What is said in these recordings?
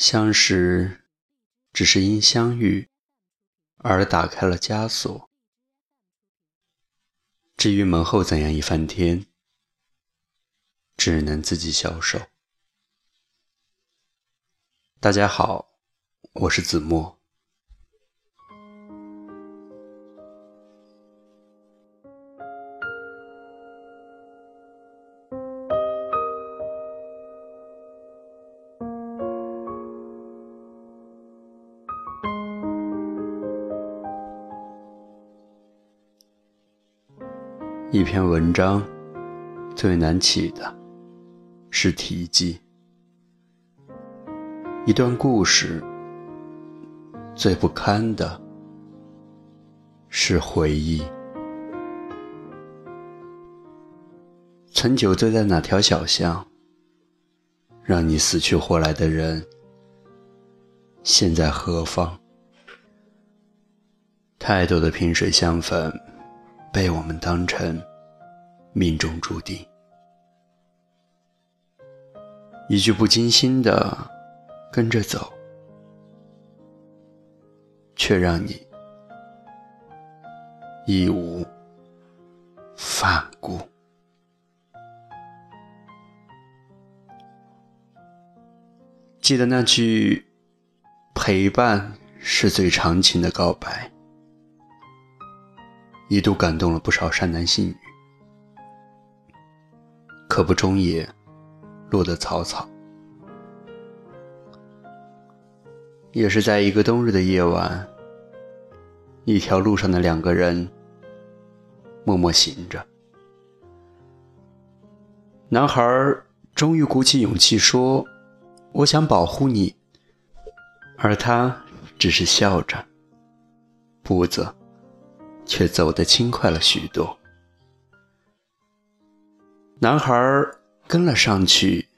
相识，只是因相遇而打开了枷锁。至于门后怎样一翻天，只能自己消受。大家好，我是子墨。一篇文章最难起的是题记，一段故事最不堪的是回忆。曾酒醉在哪条小巷，让你死去活来的人，现在何方？太多的萍水相逢。被我们当成命中注定，一句不经心的跟着走，却让你义无反顾。记得那句“陪伴是最长情”的告白。一度感动了不少善男信女，可不终也落得草草。也是在一个冬日的夜晚，一条路上的两个人默默行着。男孩终于鼓起勇气说：“我想保护你。”而他只是笑着，步子。却走得轻快了许多。男孩跟了上去，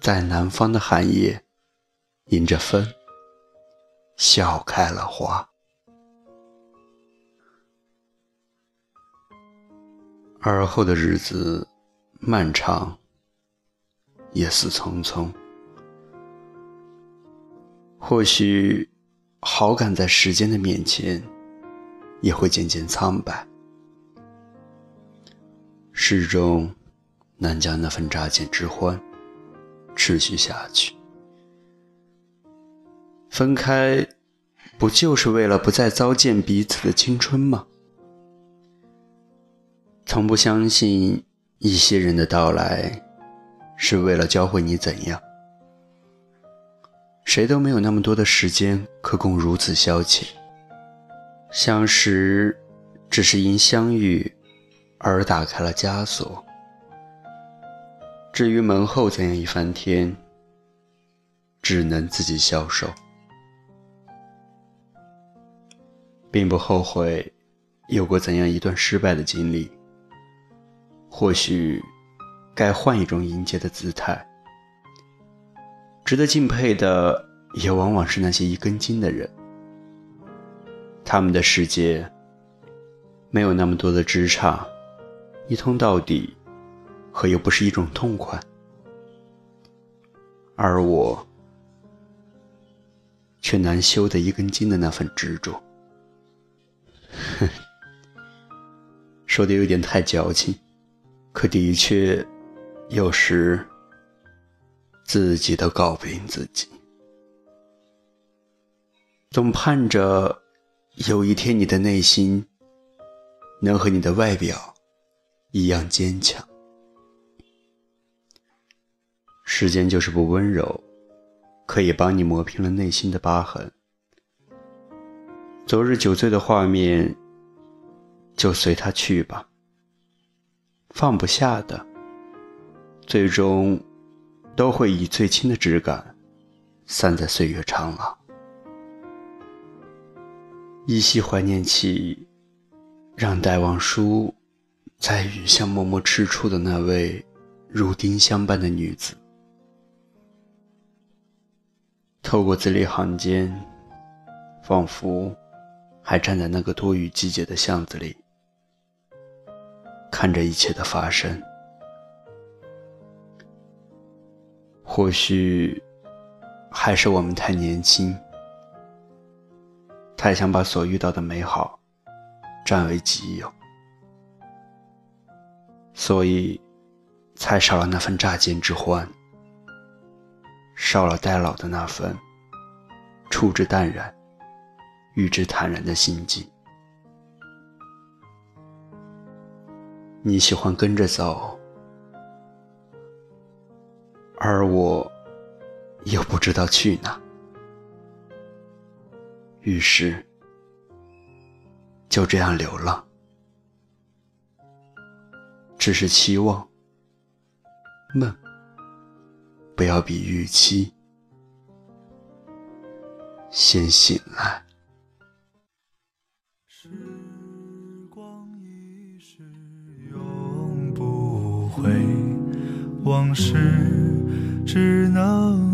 在南方的寒夜，迎着风，笑开了花。而后的日子漫长，也似匆匆。或许，好感在时间的面前。也会渐渐苍白，始终难将那份乍见之欢持续下去。分开，不就是为了不再糟践彼此的青春吗？从不相信一些人的到来是为了教会你怎样。谁都没有那么多的时间可供如此消遣。相识，只是因相遇而打开了枷锁。至于门后怎样一番天，只能自己消受。并不后悔有过怎样一段失败的经历。或许，该换一种迎接的姿态。值得敬佩的，也往往是那些一根筋的人。他们的世界没有那么多的枝杈，一通到底，何又不是一种痛快？而我却难修得一根筋的那份执着。说的有点太矫情，可的确，有时自己都搞不定自己，总盼着。有一天，你的内心能和你的外表一样坚强。时间就是不温柔，可以帮你磨平了内心的疤痕。昨日酒醉的画面，就随他去吧。放不下的，最终都会以最轻的质感散在岁月长廊。依稀怀念起，让戴望舒在雨巷默默吃醋的那位如丁香般的女子。透过字里行间，仿佛还站在那个多雨季节的巷子里，看着一切的发生。或许，还是我们太年轻，太想把所遇到的美好占为己有，所以才少了那份乍见之欢，少了待老的那份处之淡然、遇之坦然的心境。你喜欢跟着走，而我又不知道去哪，于是就这样流浪，只是期望梦不要比预期先醒来。时光一逝永不回往事，只能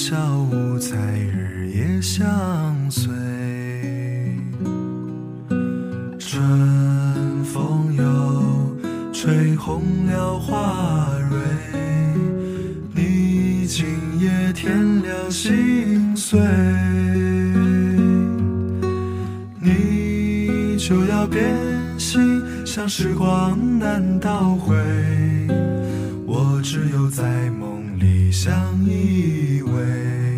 小无猜，日夜相随。春风又吹红了花蕊，你今夜添了心碎。你就要变心，像时光难倒回，我只有在梦里相依偎。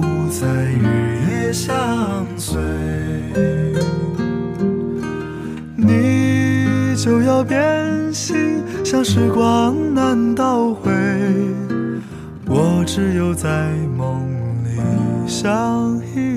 不再日夜相随，你就要变心，像时光难倒回，我只有在梦里相依。